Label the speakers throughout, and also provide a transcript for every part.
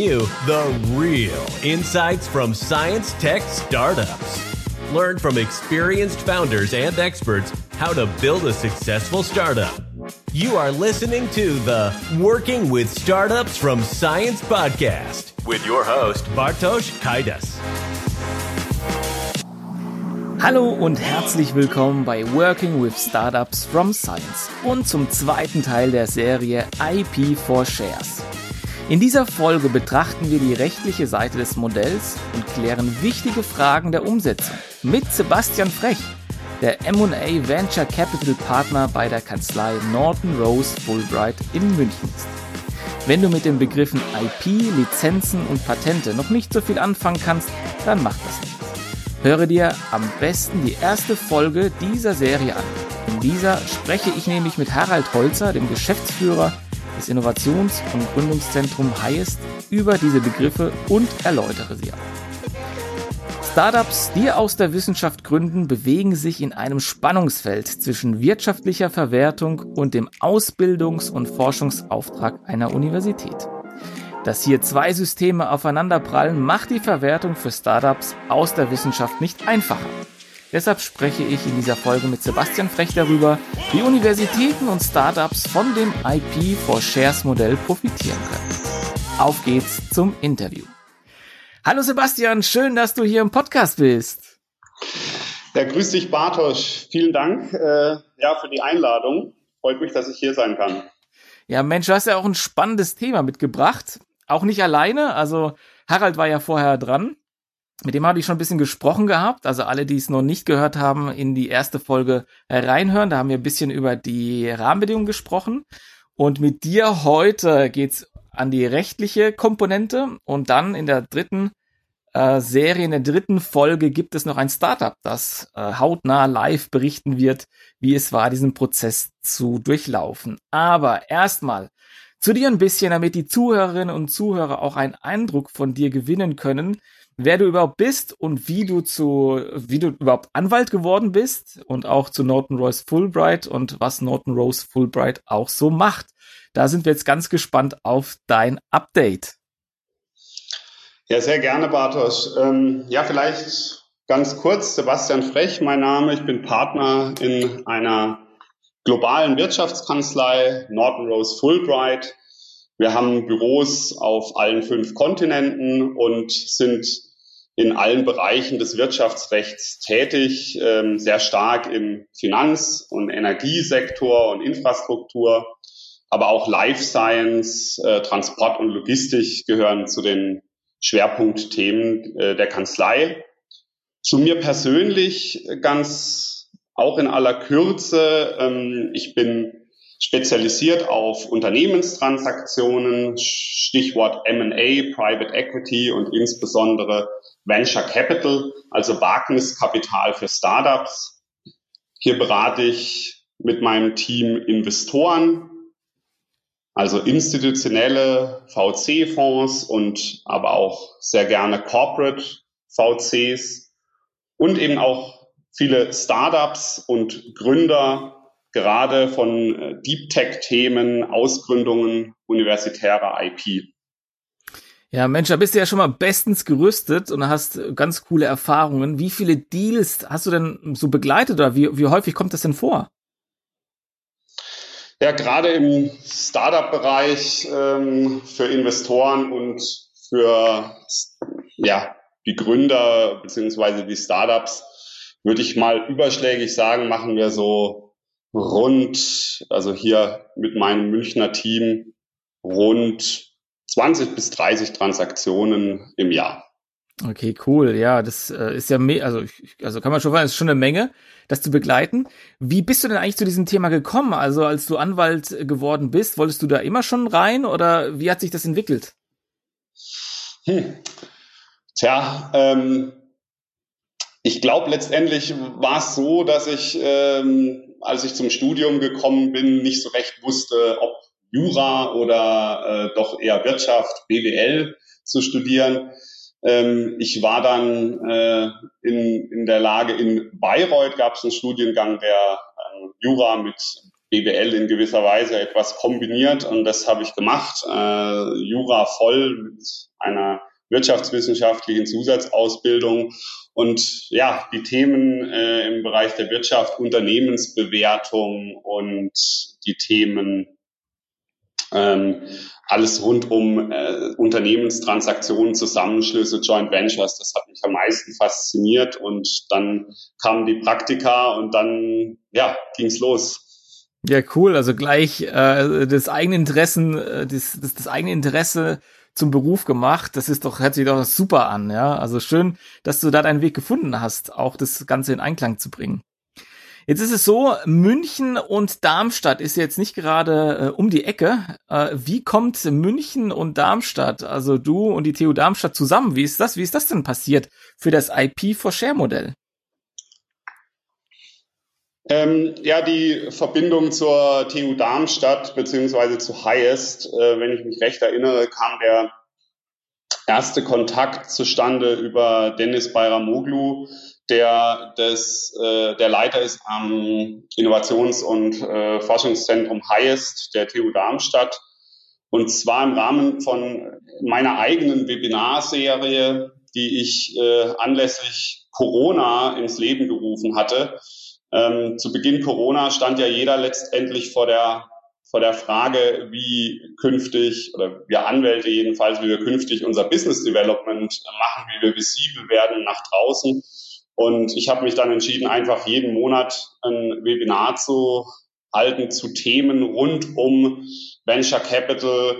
Speaker 1: you the real insights from science tech startups. Learn from experienced founders and experts how to build a successful startup. You are listening to the Working with Startups from Science podcast with your host, Bartosz Kaidas.
Speaker 2: Hallo und herzlich willkommen bei Working with Startups from Science und zum zweiten Teil der Serie IP for Shares. In dieser Folge betrachten wir die rechtliche Seite des Modells und klären wichtige Fragen der Umsetzung mit Sebastian Frech, der M&A Venture Capital Partner bei der Kanzlei Norton Rose Fulbright in München ist. Wenn du mit den Begriffen IP, Lizenzen und Patente noch nicht so viel anfangen kannst, dann mach das nicht. Höre dir am besten die erste Folge dieser Serie an. In dieser spreche ich nämlich mit Harald Holzer, dem Geschäftsführer des Innovations- und Gründungszentrum Highest, über diese Begriffe und erläutere sie auch. Startups, die aus der Wissenschaft gründen, bewegen sich in einem Spannungsfeld zwischen wirtschaftlicher Verwertung und dem Ausbildungs- und Forschungsauftrag einer Universität. Dass hier zwei Systeme aufeinanderprallen, macht die Verwertung für Startups aus der Wissenschaft nicht einfacher. Deshalb spreche ich in dieser Folge mit Sebastian Frech darüber, wie Universitäten und Startups von dem IP for Shares Modell profitieren können. Auf geht's zum Interview. Hallo Sebastian, schön, dass du hier im Podcast bist.
Speaker 3: Ja, grüß dich Bartosch. Vielen Dank äh, ja, für die Einladung. Freut mich, dass ich hier sein kann.
Speaker 2: Ja, Mensch, du hast ja auch ein spannendes Thema mitgebracht. Auch nicht alleine. Also Harald war ja vorher dran. Mit dem habe ich schon ein bisschen gesprochen gehabt. Also alle, die es noch nicht gehört haben, in die erste Folge reinhören. Da haben wir ein bisschen über die Rahmenbedingungen gesprochen. Und mit dir heute geht's an die rechtliche Komponente. Und dann in der dritten äh, Serie, in der dritten Folge gibt es noch ein Startup, das äh, hautnah live berichten wird, wie es war, diesen Prozess zu durchlaufen. Aber erstmal zu dir ein bisschen, damit die Zuhörerinnen und Zuhörer auch einen Eindruck von dir gewinnen können, wer du überhaupt bist und wie du zu, wie du überhaupt Anwalt geworden bist und auch zu Norton Rose Fulbright und was Norton Rose Fulbright auch so macht. Da sind wir jetzt ganz gespannt auf dein Update.
Speaker 3: Ja, sehr gerne, Bartosz. Ähm, ja, vielleicht ganz kurz, Sebastian Frech, mein Name. Ich bin Partner in einer globalen Wirtschaftskanzlei Norton Rose Fulbright. Wir haben Büros auf allen fünf Kontinenten und sind in allen Bereichen des Wirtschaftsrechts tätig, ähm, sehr stark im Finanz- und Energiesektor und Infrastruktur, aber auch Life Science, äh, Transport und Logistik gehören zu den Schwerpunktthemen äh, der Kanzlei. Zu mir persönlich ganz auch in aller Kürze. Ähm, ich bin spezialisiert auf Unternehmenstransaktionen, Stichwort M&A, Private Equity und insbesondere Venture Capital, also Wagniskapital für Startups. Hier berate ich mit meinem Team Investoren, also institutionelle VC-Fonds und aber auch sehr gerne Corporate VCs und eben auch viele Startups und Gründer gerade von äh, Deep Tech-Themen, Ausgründungen universitärer IP.
Speaker 2: Ja, Mensch, da bist du ja schon mal bestens gerüstet und hast ganz coole Erfahrungen. Wie viele Deals hast du denn so begleitet oder wie, wie häufig kommt das denn vor?
Speaker 3: Ja, gerade im Startup-Bereich ähm, für Investoren und für ja, die Gründer beziehungsweise die Startups würde ich mal überschlägig sagen, machen wir so rund, also hier mit meinem Münchner Team, rund 20 bis 30 Transaktionen im Jahr.
Speaker 2: Okay, cool. Ja, das äh, ist ja, me also, also kann man schon sagen, ist schon eine Menge, das zu begleiten. Wie bist du denn eigentlich zu diesem Thema gekommen? Also, als du Anwalt geworden bist, wolltest du da immer schon rein oder wie hat sich das entwickelt?
Speaker 3: Hm. Tja, ähm, ich glaube, letztendlich war es so, dass ich, ähm, als ich zum Studium gekommen bin, nicht so recht wusste, ob Jura oder äh, doch eher Wirtschaft, BWL zu studieren. Ähm, ich war dann äh, in, in der Lage, in Bayreuth gab es einen Studiengang, der äh, Jura mit BWL in gewisser Weise etwas kombiniert und das habe ich gemacht. Äh, Jura voll mit einer wirtschaftswissenschaftlichen Zusatzausbildung. Und ja, die Themen äh, im Bereich der Wirtschaft, Unternehmensbewertung und die Themen ähm, alles rund um äh, Unternehmenstransaktionen, Zusammenschlüsse, Joint Ventures, das hat mich am meisten fasziniert. Und dann kamen die Praktika und dann ja, ging's los.
Speaker 2: Ja, cool. Also gleich äh, das eigene Interessen, äh, das, das, das eigene Interesse zum Beruf gemacht. Das ist doch, hört sich doch super an, ja. Also schön, dass du da deinen Weg gefunden hast, auch das Ganze in Einklang zu bringen. Jetzt ist es so, München und Darmstadt ist jetzt nicht gerade äh, um die Ecke. Äh, wie kommt München und Darmstadt, also du und die TU Darmstadt zusammen? Wie ist das? Wie ist das denn passiert für das IP for Share Modell?
Speaker 3: Ähm, ja, die Verbindung zur TU Darmstadt beziehungsweise zu Highest, äh, wenn ich mich recht erinnere, kam der erste Kontakt zustande über Dennis Bayramoglu, der das, äh, der Leiter ist am Innovations- und äh, Forschungszentrum Highest der TU Darmstadt. Und zwar im Rahmen von meiner eigenen Webinarserie, die ich äh, anlässlich Corona ins Leben gerufen hatte. Ähm, zu Beginn Corona stand ja jeder letztendlich vor der vor der Frage, wie künftig, oder wir Anwälte jedenfalls, wie wir künftig unser Business Development machen, wie wir visibel werden nach draußen. Und ich habe mich dann entschieden, einfach jeden Monat ein Webinar zu halten zu Themen rund um Venture Capital,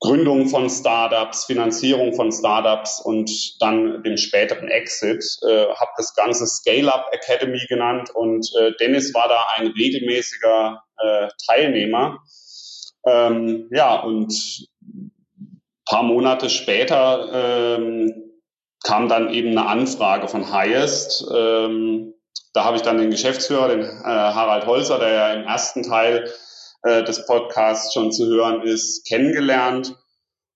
Speaker 3: Gründung von Startups, Finanzierung von Startups und dann dem späteren Exit. Äh, habe das Ganze Scale-Up Academy genannt und äh, Dennis war da ein regelmäßiger äh, Teilnehmer. Ähm, ja, und paar Monate später ähm, kam dann eben eine Anfrage von Highest. Ähm, da habe ich dann den Geschäftsführer, den äh, Harald Holzer, der ja im ersten Teil äh, des Podcasts schon zu hören ist, kennengelernt.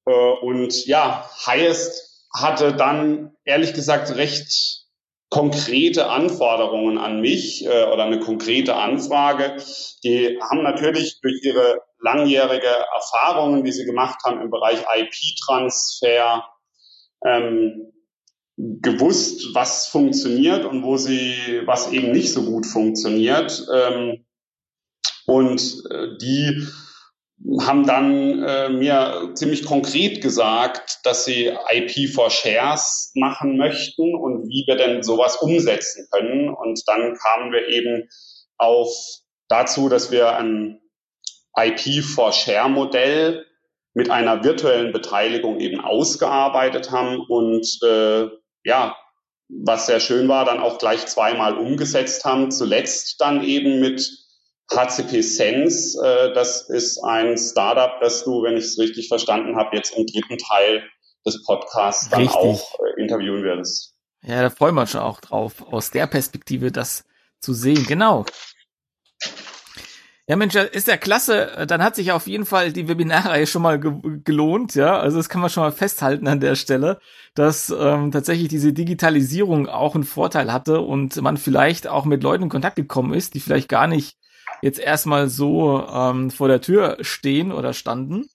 Speaker 3: Äh, und ja, Highest hatte dann ehrlich gesagt recht konkrete Anforderungen an mich äh, oder eine konkrete Anfrage. Die haben natürlich durch ihre langjährige Erfahrungen, die sie gemacht haben im Bereich IP-Transfer, ähm, gewusst, was funktioniert und wo sie, was eben nicht so gut funktioniert. Ähm, und äh, die haben dann äh, mir ziemlich konkret gesagt, dass sie IP for Shares machen möchten und wie wir denn sowas umsetzen können. Und dann kamen wir eben auf dazu, dass wir ein IP for Share Modell mit einer virtuellen Beteiligung eben ausgearbeitet haben und äh, ja, was sehr schön war, dann auch gleich zweimal umgesetzt haben. Zuletzt dann eben mit HCP Sense. Äh, das ist ein Startup, das du, wenn ich es richtig verstanden habe, jetzt im dritten Teil des Podcasts dann richtig. auch äh, interviewen wirst.
Speaker 2: Ja, da freuen wir uns schon auch drauf, aus der Perspektive das zu sehen. Genau. Ja, Mensch, ist ja klasse. Dann hat sich auf jeden Fall die Webinarreihe schon mal ge gelohnt, ja. Also das kann man schon mal festhalten an der Stelle, dass ähm, tatsächlich diese Digitalisierung auch einen Vorteil hatte und man vielleicht auch mit Leuten in Kontakt gekommen ist, die vielleicht gar nicht jetzt erstmal so ähm, vor der Tür stehen oder standen.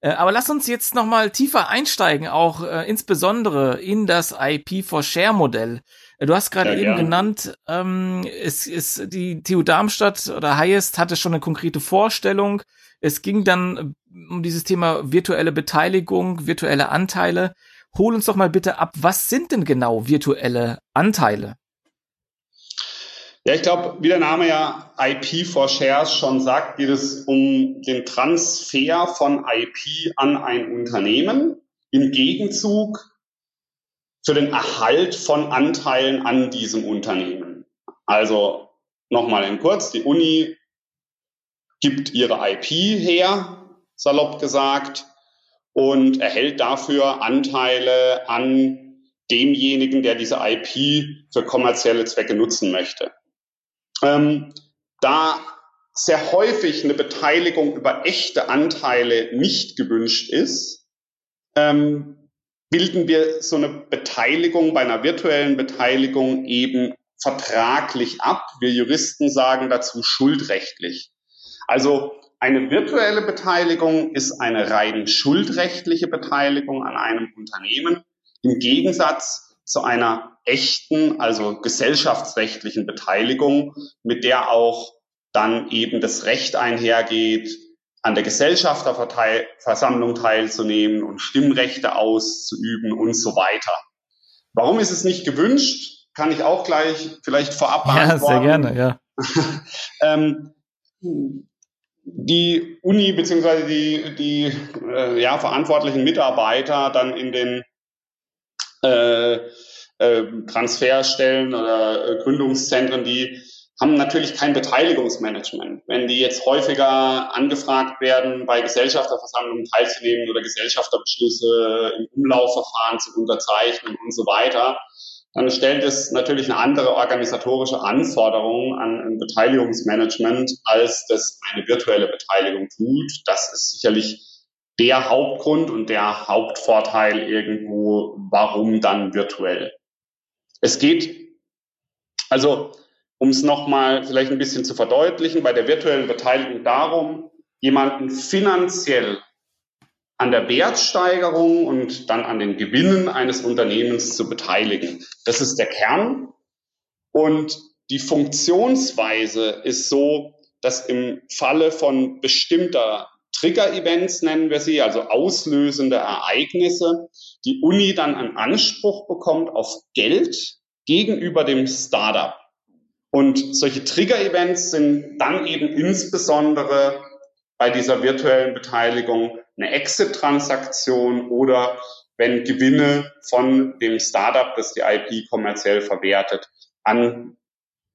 Speaker 2: Äh, aber lass uns jetzt noch mal tiefer einsteigen, auch äh, insbesondere in das IP for Share Modell. Du hast gerade ja, eben gern. genannt, ähm, es ist die TU Darmstadt oder Highest hatte schon eine konkrete Vorstellung. Es ging dann um dieses Thema virtuelle Beteiligung, virtuelle Anteile. Hol uns doch mal bitte ab, was sind denn genau virtuelle Anteile?
Speaker 3: Ja, ich glaube, wie der Name ja IP for Shares schon sagt, geht es um den Transfer von IP an ein Unternehmen im Gegenzug für den Erhalt von Anteilen an diesem Unternehmen. Also nochmal in kurz, die Uni gibt ihre IP her, salopp gesagt, und erhält dafür Anteile an demjenigen, der diese IP für kommerzielle Zwecke nutzen möchte. Ähm, da sehr häufig eine Beteiligung über echte Anteile nicht gewünscht ist, ähm, bilden wir so eine Beteiligung bei einer virtuellen Beteiligung eben vertraglich ab. Wir Juristen sagen dazu schuldrechtlich. Also eine virtuelle Beteiligung ist eine rein schuldrechtliche Beteiligung an einem Unternehmen im Gegensatz zu einer echten, also gesellschaftsrechtlichen Beteiligung, mit der auch dann eben das Recht einhergeht, an der Gesellschafterversammlung teilzunehmen und Stimmrechte auszuüben und so weiter. Warum ist es nicht gewünscht? Kann ich auch gleich vielleicht vorab
Speaker 2: beantworten. Ja, sehr gerne, ja.
Speaker 3: ähm, die Uni beziehungsweise die, die äh, ja, verantwortlichen Mitarbeiter dann in den äh, äh, Transferstellen oder äh, Gründungszentren, die haben natürlich kein Beteiligungsmanagement. Wenn die jetzt häufiger angefragt werden, bei Gesellschafterversammlungen teilzunehmen oder Gesellschafterbeschlüsse im Umlaufverfahren zu unterzeichnen und so weiter, dann stellt es natürlich eine andere organisatorische Anforderung an ein Beteiligungsmanagement, als das eine virtuelle Beteiligung tut. Das ist sicherlich der Hauptgrund und der Hauptvorteil irgendwo, warum dann virtuell. Es geht, also um es nochmal vielleicht ein bisschen zu verdeutlichen, bei der virtuellen Beteiligung darum, jemanden finanziell an der Wertsteigerung und dann an den Gewinnen eines Unternehmens zu beteiligen. Das ist der Kern. Und die Funktionsweise ist so, dass im Falle von bestimmter Trigger-Events nennen wir sie, also auslösende Ereignisse, die Uni dann einen Anspruch bekommt auf Geld gegenüber dem Startup. Und solche Trigger-Events sind dann eben insbesondere bei dieser virtuellen Beteiligung eine Exit-Transaktion oder wenn Gewinne von dem Startup, das die IP kommerziell verwertet, an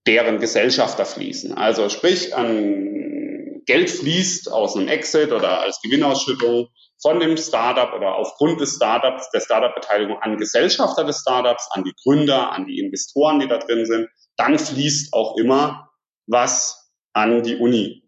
Speaker 3: deren Gesellschafter fließen. Also sprich, an Geld fließt aus einem Exit oder als Gewinnausschüttung von dem Startup oder aufgrund des Startups, der Startup-Beteiligung an Gesellschafter des Startups, an die Gründer, an die Investoren, die da drin sind, dann fließt auch immer was an die Uni.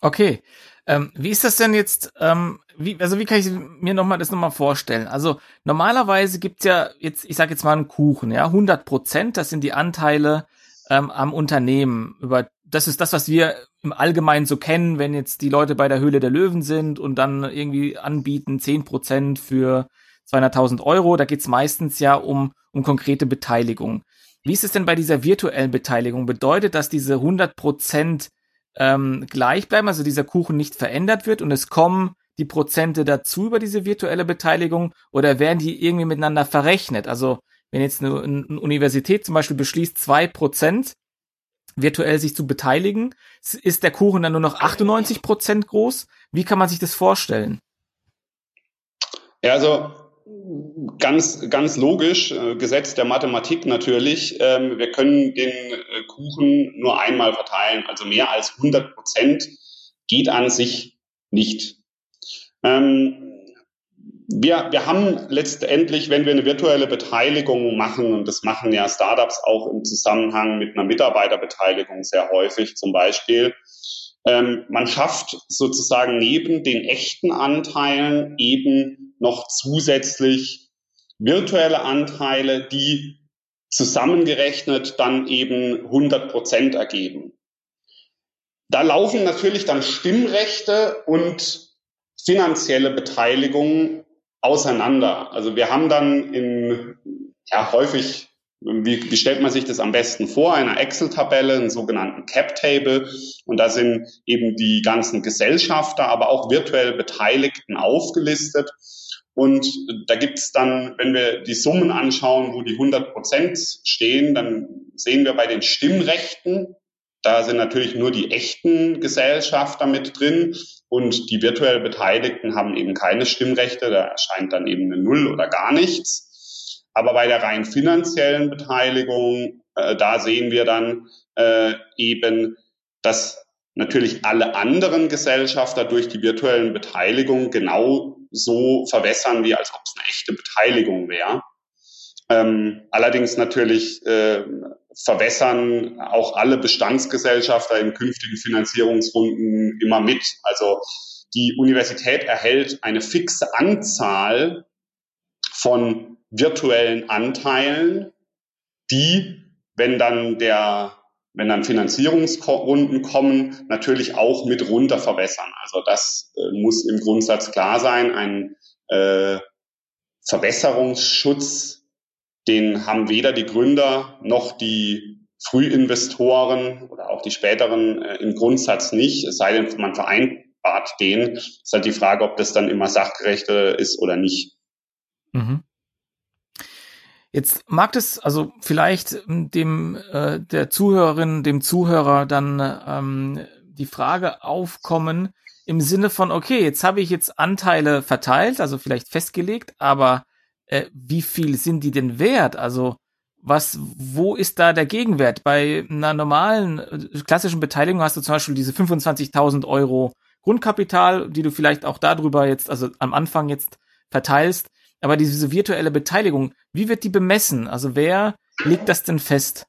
Speaker 2: Okay. Ähm, wie ist das denn jetzt, ähm, wie, also wie kann ich mir noch mal das nochmal vorstellen? Also normalerweise gibt's ja jetzt, ich sage jetzt mal einen Kuchen, ja, 100 Prozent, das sind die Anteile ähm, am Unternehmen. Über Das ist das, was wir im Allgemeinen so kennen, wenn jetzt die Leute bei der Höhle der Löwen sind und dann irgendwie anbieten 10 Prozent für 200.000 Euro. Da geht's meistens ja um, um konkrete Beteiligung. Wie ist es denn bei dieser virtuellen Beteiligung? Bedeutet das diese 100 Prozent ähm, gleich bleiben, also dieser Kuchen nicht verändert wird und es kommen die Prozente dazu über diese virtuelle Beteiligung oder werden die irgendwie miteinander verrechnet? Also wenn jetzt eine, eine Universität zum Beispiel beschließt, zwei Prozent virtuell sich zu beteiligen, ist der Kuchen dann nur noch 98 Prozent groß? Wie kann man sich das vorstellen?
Speaker 3: Ja, also ganz, ganz logisch, äh, Gesetz der Mathematik natürlich. Ähm, wir können den äh, Kuchen nur einmal verteilen, also mehr als 100 Prozent geht an sich nicht. Ähm, wir, wir haben letztendlich, wenn wir eine virtuelle Beteiligung machen, und das machen ja Startups auch im Zusammenhang mit einer Mitarbeiterbeteiligung sehr häufig zum Beispiel, ähm, man schafft sozusagen neben den echten Anteilen eben noch zusätzlich virtuelle Anteile, die zusammengerechnet dann eben 100 Prozent ergeben. Da laufen natürlich dann Stimmrechte und finanzielle Beteiligung auseinander. Also wir haben dann in ja häufig wie, wie stellt man sich das am besten vor? Einer Excel-Tabelle, einen sogenannten Cap-Table. Und da sind eben die ganzen Gesellschafter, aber auch virtuell Beteiligten aufgelistet. Und da gibt es dann, wenn wir die Summen anschauen, wo die 100 Prozent stehen, dann sehen wir bei den Stimmrechten, da sind natürlich nur die echten Gesellschafter mit drin und die virtuell Beteiligten haben eben keine Stimmrechte, da erscheint dann eben eine Null oder gar nichts. Aber bei der rein finanziellen Beteiligung, äh, da sehen wir dann äh, eben, dass natürlich alle anderen Gesellschafter durch die virtuellen Beteiligung genau so verwässern, wie als ob es eine echte Beteiligung wäre. Ähm, allerdings natürlich äh, verwässern auch alle Bestandsgesellschafter in künftigen Finanzierungsrunden immer mit. Also die Universität erhält eine fixe Anzahl von virtuellen Anteilen, die, wenn dann der wenn dann Finanzierungsrunden kommen, natürlich auch mit runter verwässern. Also das äh, muss im Grundsatz klar sein. Ein äh, Verbesserungsschutz, den haben weder die Gründer noch die Frühinvestoren oder auch die späteren äh, im Grundsatz nicht, es sei denn, man vereinbart den. Es ist halt die Frage, ob das dann immer sachgerecht ist oder nicht. Mhm.
Speaker 2: Jetzt mag es also vielleicht dem äh, der Zuhörerin, dem Zuhörer dann ähm, die Frage aufkommen im Sinne von, okay, jetzt habe ich jetzt Anteile verteilt, also vielleicht festgelegt, aber äh, wie viel sind die denn wert? Also was, wo ist da der Gegenwert? Bei einer normalen äh, klassischen Beteiligung hast du zum Beispiel diese 25.000 Euro Grundkapital, die du vielleicht auch darüber jetzt, also am Anfang jetzt verteilst. Aber diese virtuelle Beteiligung, wie wird die bemessen? Also wer legt das denn fest?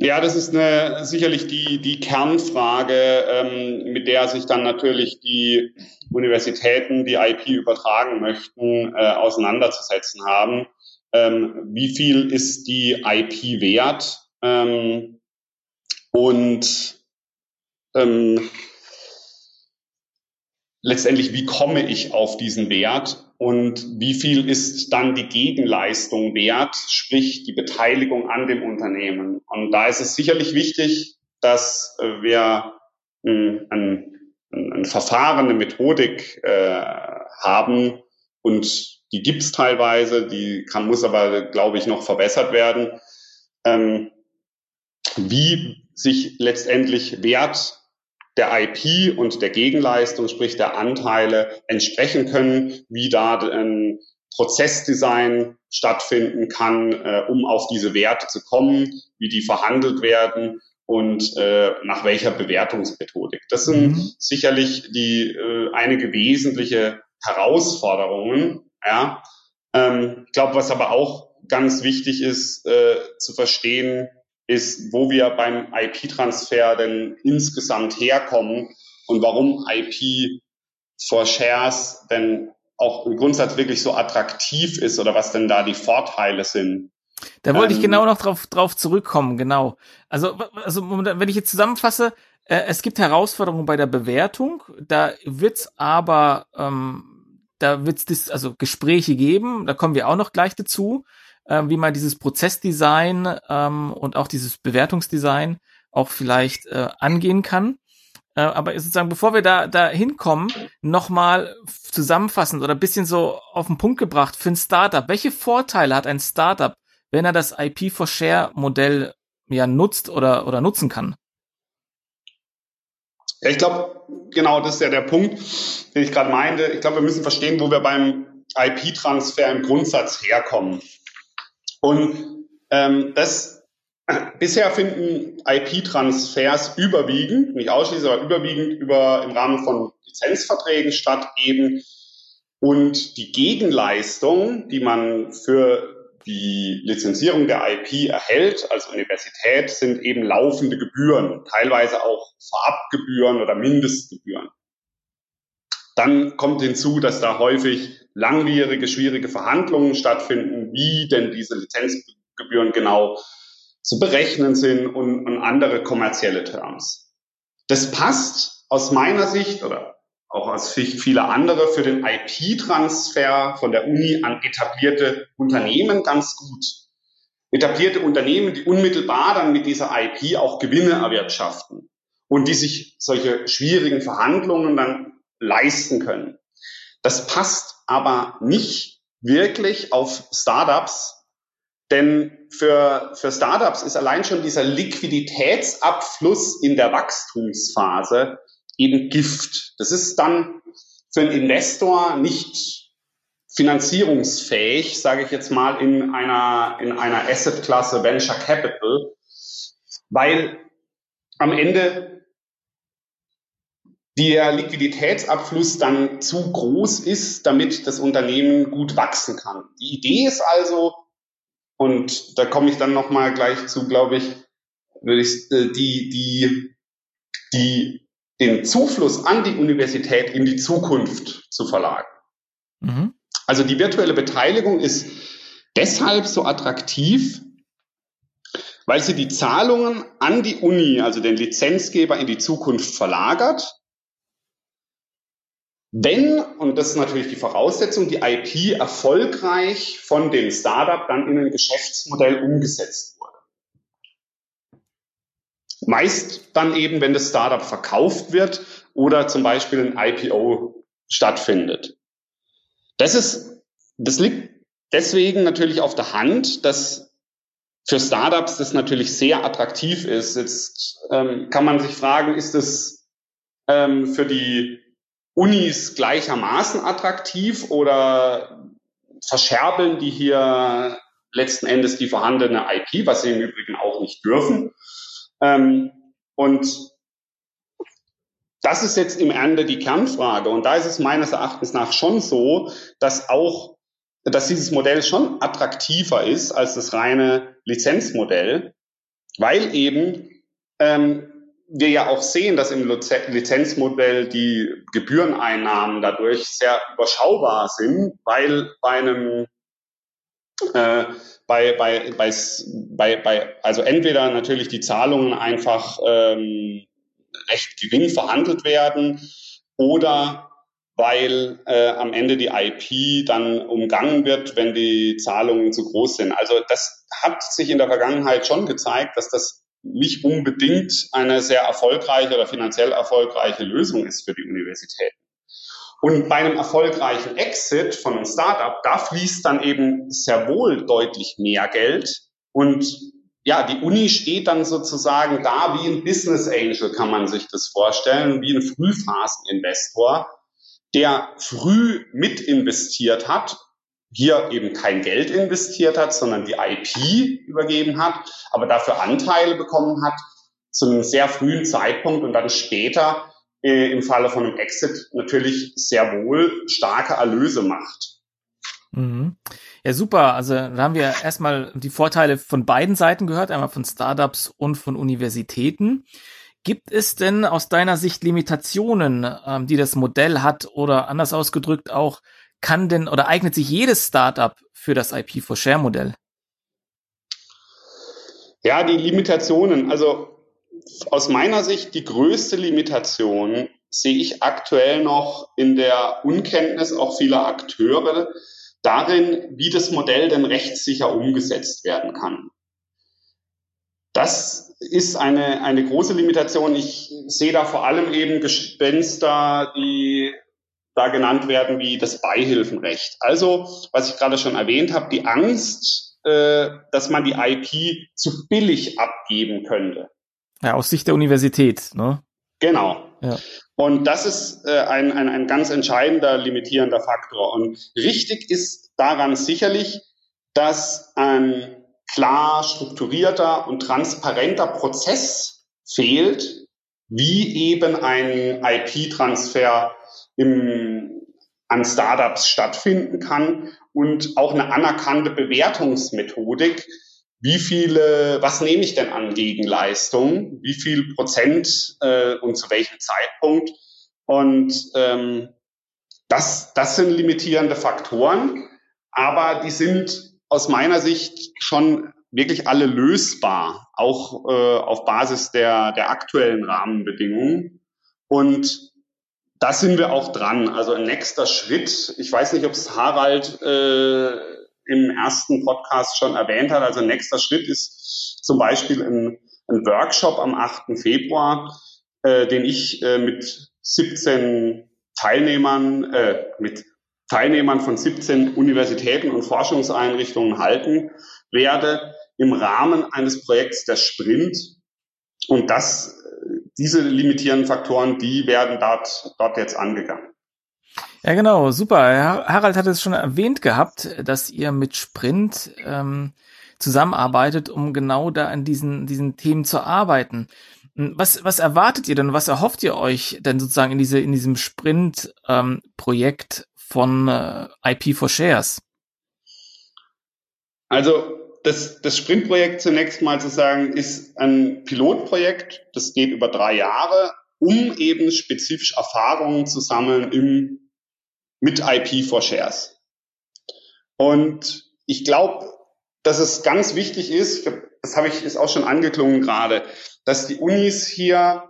Speaker 3: Ja, das ist eine, sicherlich die, die Kernfrage, ähm, mit der sich dann natürlich die Universitäten, die IP übertragen möchten, äh, auseinanderzusetzen haben. Ähm, wie viel ist die IP wert? Ähm, und ähm, letztendlich, wie komme ich auf diesen Wert und wie viel ist dann die Gegenleistung wert, sprich die Beteiligung an dem Unternehmen. Und da ist es sicherlich wichtig, dass wir ein, ein, ein Verfahren, eine Methodik äh, haben und die gibt es teilweise, die kann, muss aber, glaube ich, noch verbessert werden, ähm, wie sich letztendlich Wert der IP und der Gegenleistung, sprich der Anteile, entsprechen können, wie da ein Prozessdesign stattfinden kann, äh, um auf diese Werte zu kommen, wie die verhandelt werden und äh, nach welcher Bewertungsmethodik. Das sind mhm. sicherlich die äh, einige wesentliche Herausforderungen. Ja. Ähm, ich glaube, was aber auch ganz wichtig ist äh, zu verstehen, ist, wo wir beim IP-Transfer denn insgesamt herkommen und warum IP for Shares denn auch im Grundsatz wirklich so attraktiv ist oder was denn da die Vorteile sind.
Speaker 2: Da wollte ähm, ich genau noch drauf, drauf zurückkommen, genau. Also, also wenn ich jetzt zusammenfasse, äh, es gibt Herausforderungen bei der Bewertung, da wird's aber, ähm, da wird's also Gespräche geben, da kommen wir auch noch gleich dazu äh, wie man dieses Prozessdesign ähm, und auch dieses Bewertungsdesign auch vielleicht äh, angehen kann. Äh, aber sozusagen, bevor wir da, da hinkommen, nochmal zusammenfassend oder bisschen so auf den Punkt gebracht für ein Startup. Welche Vorteile hat ein Startup, wenn er das IP for Share Modell ja nutzt oder, oder nutzen kann?
Speaker 3: Ja, ich glaube, genau das ist ja der Punkt, den ich gerade meinte. Ich glaube, wir müssen verstehen, wo wir beim IP-Transfer im Grundsatz herkommen. Und ähm, das bisher finden IP-Transfers überwiegend, nicht ausschließlich, aber überwiegend über im Rahmen von Lizenzverträgen statt eben. Und die Gegenleistung, die man für die Lizenzierung der IP erhält als Universität, sind eben laufende Gebühren, teilweise auch Vorabgebühren oder Mindestgebühren. Dann kommt hinzu, dass da häufig langwierige, schwierige Verhandlungen stattfinden, wie denn diese Lizenzgebühren genau zu berechnen sind und, und andere kommerzielle Terms. Das passt aus meiner Sicht oder auch aus vieler andere für den IP-Transfer von der Uni an etablierte Unternehmen ganz gut. Etablierte Unternehmen, die unmittelbar dann mit dieser IP auch Gewinne erwirtschaften und die sich solche schwierigen Verhandlungen dann leisten können. Das passt aber nicht wirklich auf Startups, denn für, für Startups ist allein schon dieser Liquiditätsabfluss in der Wachstumsphase eben Gift. Das ist dann für einen Investor nicht finanzierungsfähig, sage ich jetzt mal, in einer, in einer Assetklasse Venture Capital, weil am Ende der Liquiditätsabfluss dann zu groß ist, damit das Unternehmen gut wachsen kann. Die Idee ist also, und da komme ich dann nochmal gleich zu, glaube ich, würde ich äh, die, die, die, den Zufluss an die Universität in die Zukunft zu verlagern. Mhm. Also die virtuelle Beteiligung ist deshalb so attraktiv, weil sie die Zahlungen an die Uni, also den Lizenzgeber, in die Zukunft verlagert. Wenn, und das ist natürlich die Voraussetzung, die IP erfolgreich von dem Startup dann in ein Geschäftsmodell umgesetzt wurde. Meist dann eben, wenn das Startup verkauft wird oder zum Beispiel ein IPO stattfindet. Das ist, das liegt deswegen natürlich auf der Hand, dass für Startups das natürlich sehr attraktiv ist. Jetzt ähm, kann man sich fragen, ist es ähm, für die Unis gleichermaßen attraktiv oder verscherbeln die hier letzten Endes die vorhandene IP, was sie im Übrigen auch nicht dürfen. Ähm, und das ist jetzt im Ende die Kernfrage. Und da ist es meines Erachtens nach schon so, dass auch, dass dieses Modell schon attraktiver ist als das reine Lizenzmodell, weil eben ähm, wir ja auch sehen, dass im Lizenzmodell die Gebühreneinnahmen dadurch sehr überschaubar sind, weil bei einem äh, bei, bei, bei, bei, bei, also entweder natürlich die Zahlungen einfach ähm, recht gering verhandelt werden oder weil äh, am Ende die IP dann umgangen wird, wenn die Zahlungen zu groß sind. Also das hat sich in der Vergangenheit schon gezeigt, dass das nicht unbedingt eine sehr erfolgreiche oder finanziell erfolgreiche Lösung ist für die Universitäten. Und bei einem erfolgreichen Exit von einem Startup, da fließt dann eben sehr wohl deutlich mehr Geld und ja, die Uni steht dann sozusagen da wie ein Business Angel, kann man sich das vorstellen, wie ein Frühphaseninvestor, der früh mit investiert hat, hier eben kein Geld investiert hat, sondern die IP übergeben hat, aber dafür Anteile bekommen hat zu einem sehr frühen Zeitpunkt und dann später äh, im Falle von einem Exit natürlich sehr wohl starke Erlöse macht.
Speaker 2: Mhm. Ja, super. Also da haben wir erstmal die Vorteile von beiden Seiten gehört, einmal von Startups und von Universitäten. Gibt es denn aus deiner Sicht Limitationen, ähm, die das Modell hat oder anders ausgedrückt auch, kann denn oder eignet sich jedes Startup für das IP4Share-Modell?
Speaker 3: Ja, die Limitationen. Also aus meiner Sicht die größte Limitation sehe ich aktuell noch in der Unkenntnis auch vieler Akteure darin, wie das Modell denn rechtssicher umgesetzt werden kann. Das ist eine, eine große Limitation. Ich sehe da vor allem eben Gespenster, die da genannt werden wie das Beihilfenrecht. Also, was ich gerade schon erwähnt habe, die Angst, äh, dass man die IP zu billig abgeben könnte.
Speaker 2: Ja, aus Sicht der Universität, ne?
Speaker 3: Genau. Ja. Und das ist äh, ein, ein, ein ganz entscheidender limitierender Faktor. Und richtig ist daran sicherlich, dass ein klar strukturierter und transparenter Prozess fehlt, wie eben ein IP-Transfer im, an Startups stattfinden kann und auch eine anerkannte Bewertungsmethodik, wie viele, was nehme ich denn an Gegenleistung, wie viel Prozent äh, und zu welchem Zeitpunkt. Und ähm, das, das sind limitierende Faktoren, aber die sind aus meiner Sicht schon wirklich alle lösbar, auch äh, auf Basis der, der aktuellen Rahmenbedingungen. Und da sind wir auch dran. Also ein nächster Schritt, ich weiß nicht, ob es Harald äh, im ersten Podcast schon erwähnt hat. Also nächster Schritt ist zum Beispiel ein, ein Workshop am 8. Februar, äh, den ich äh, mit 17 Teilnehmern, äh, mit Teilnehmern von 17 Universitäten und Forschungseinrichtungen halten werde im Rahmen eines Projekts der Sprint. Und das, diese limitierenden Faktoren, die werden dort, dort jetzt angegangen.
Speaker 2: Ja, genau, super. Harald hat es schon erwähnt gehabt, dass ihr mit Sprint ähm, zusammenarbeitet, um genau da an diesen, diesen Themen zu arbeiten. Hm, was, was erwartet ihr denn? Was erhofft ihr euch denn sozusagen in, diese, in diesem Sprint-Projekt ähm, von äh, IP for Shares?
Speaker 3: Also das, das Sprint-Projekt zunächst mal zu sagen, ist ein Pilotprojekt, das geht über drei Jahre, um eben spezifisch Erfahrungen zu sammeln im mit IP for Shares. Und ich glaube, dass es ganz wichtig ist das habe ich, ist auch schon angeklungen gerade, dass die Unis hier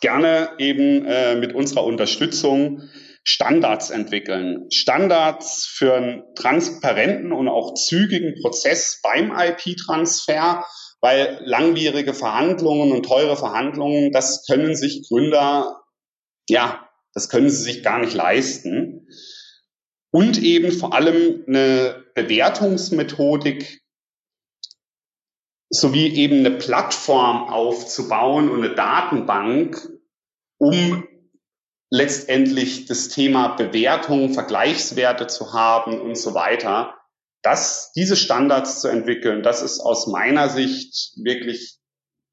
Speaker 3: gerne eben äh, mit unserer Unterstützung Standards entwickeln. Standards für einen transparenten und auch zügigen Prozess beim IP-Transfer, weil langwierige Verhandlungen und teure Verhandlungen, das können sich Gründer, ja, das können sie sich gar nicht leisten. Und eben vor allem eine Bewertungsmethodik sowie eben eine Plattform aufzubauen und eine Datenbank, um letztendlich das Thema Bewertung, Vergleichswerte zu haben und so weiter. Das, diese Standards zu entwickeln, das ist aus meiner Sicht wirklich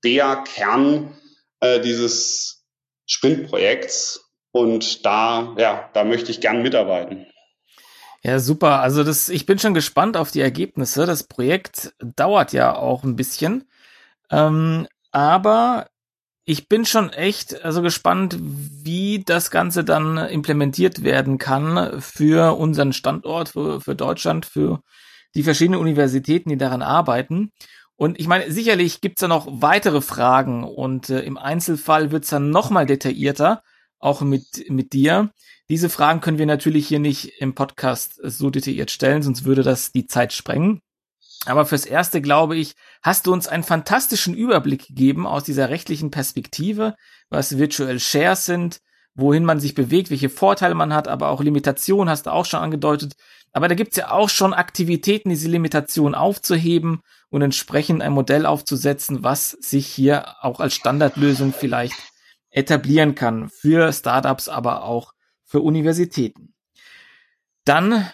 Speaker 3: der Kern äh, dieses Sprintprojekts. Und da, ja, da möchte ich gern mitarbeiten.
Speaker 2: Ja, super. Also das, ich bin schon gespannt auf die Ergebnisse. Das Projekt dauert ja auch ein bisschen. Ähm, aber ich bin schon echt also gespannt, wie das Ganze dann implementiert werden kann für unseren Standort, für, für Deutschland, für die verschiedenen Universitäten, die daran arbeiten. Und ich meine, sicherlich gibt's da noch weitere Fragen und äh, im Einzelfall wird's dann nochmal detaillierter, auch mit, mit dir. Diese Fragen können wir natürlich hier nicht im Podcast so detailliert stellen, sonst würde das die Zeit sprengen. Aber fürs Erste, glaube ich, hast du uns einen fantastischen Überblick gegeben aus dieser rechtlichen Perspektive, was Virtual Shares sind, wohin man sich bewegt, welche Vorteile man hat, aber auch Limitationen hast du auch schon angedeutet. Aber da gibt's ja auch schon Aktivitäten, diese Limitationen aufzuheben und entsprechend ein Modell aufzusetzen, was sich hier auch als Standardlösung vielleicht etablieren kann für Startups, aber auch für Universitäten. Dann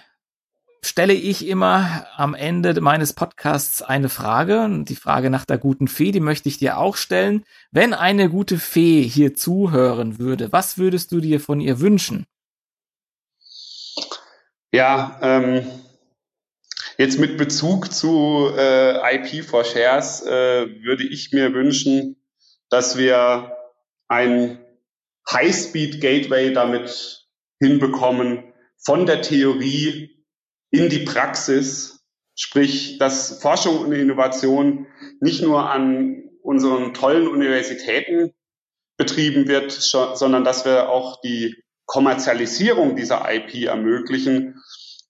Speaker 2: stelle ich immer am Ende meines Podcasts eine Frage. Die Frage nach der guten Fee, die möchte ich dir auch stellen. Wenn eine gute Fee hier zuhören würde, was würdest du dir von ihr wünschen?
Speaker 3: Ja, ähm, jetzt mit Bezug zu äh, IP for Shares äh, würde ich mir wünschen, dass wir ein High-Speed Gateway damit hinbekommen, von der Theorie in die Praxis, sprich, dass Forschung und Innovation nicht nur an unseren tollen Universitäten betrieben wird, sondern dass wir auch die Kommerzialisierung dieser IP ermöglichen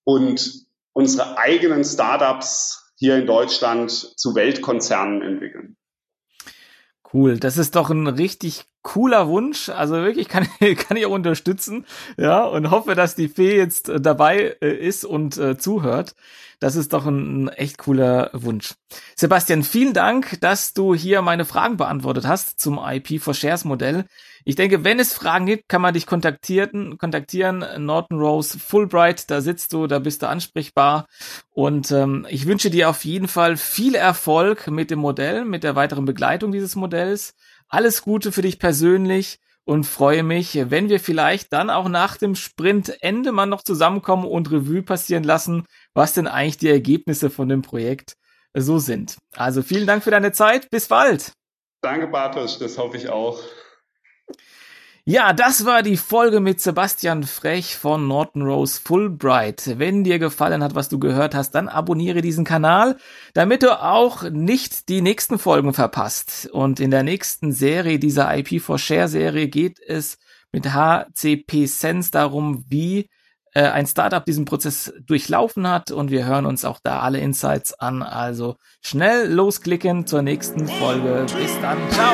Speaker 3: und unsere eigenen Startups hier in Deutschland zu Weltkonzernen entwickeln.
Speaker 2: Cool, das ist doch ein richtig cooler Wunsch. Also wirklich kann, kann ich auch unterstützen. Ja, und hoffe, dass die Fee jetzt äh, dabei äh, ist und äh, zuhört. Das ist doch ein, ein, echt cooler Wunsch. Sebastian, vielen Dank, dass du hier meine Fragen beantwortet hast zum IP for Shares Modell. Ich denke, wenn es Fragen gibt, kann man dich kontaktieren, kontaktieren. Norton Rose Fulbright, da sitzt du, da bist du ansprechbar. Und ähm, ich wünsche dir auf jeden Fall viel Erfolg mit dem Modell, mit der weiteren Begleitung dieses Modells. Alles Gute für dich persönlich und freue mich, wenn wir vielleicht dann auch nach dem Sprintende mal noch zusammenkommen und Revue passieren lassen, was denn eigentlich die Ergebnisse von dem Projekt so sind. Also vielen Dank für deine Zeit. Bis bald.
Speaker 3: Danke, Bartosz. Das hoffe ich auch.
Speaker 2: Ja, das war die Folge mit Sebastian Frech von Norton Rose Fulbright. Wenn dir gefallen hat, was du gehört hast, dann abonniere diesen Kanal, damit du auch nicht die nächsten Folgen verpasst. Und in der nächsten Serie, dieser IP4Share Serie, geht es mit HCP Sense darum, wie äh, ein Startup diesen Prozess durchlaufen hat und wir hören uns auch da alle Insights an. Also schnell losklicken zur nächsten Folge. Bis dann. Ciao.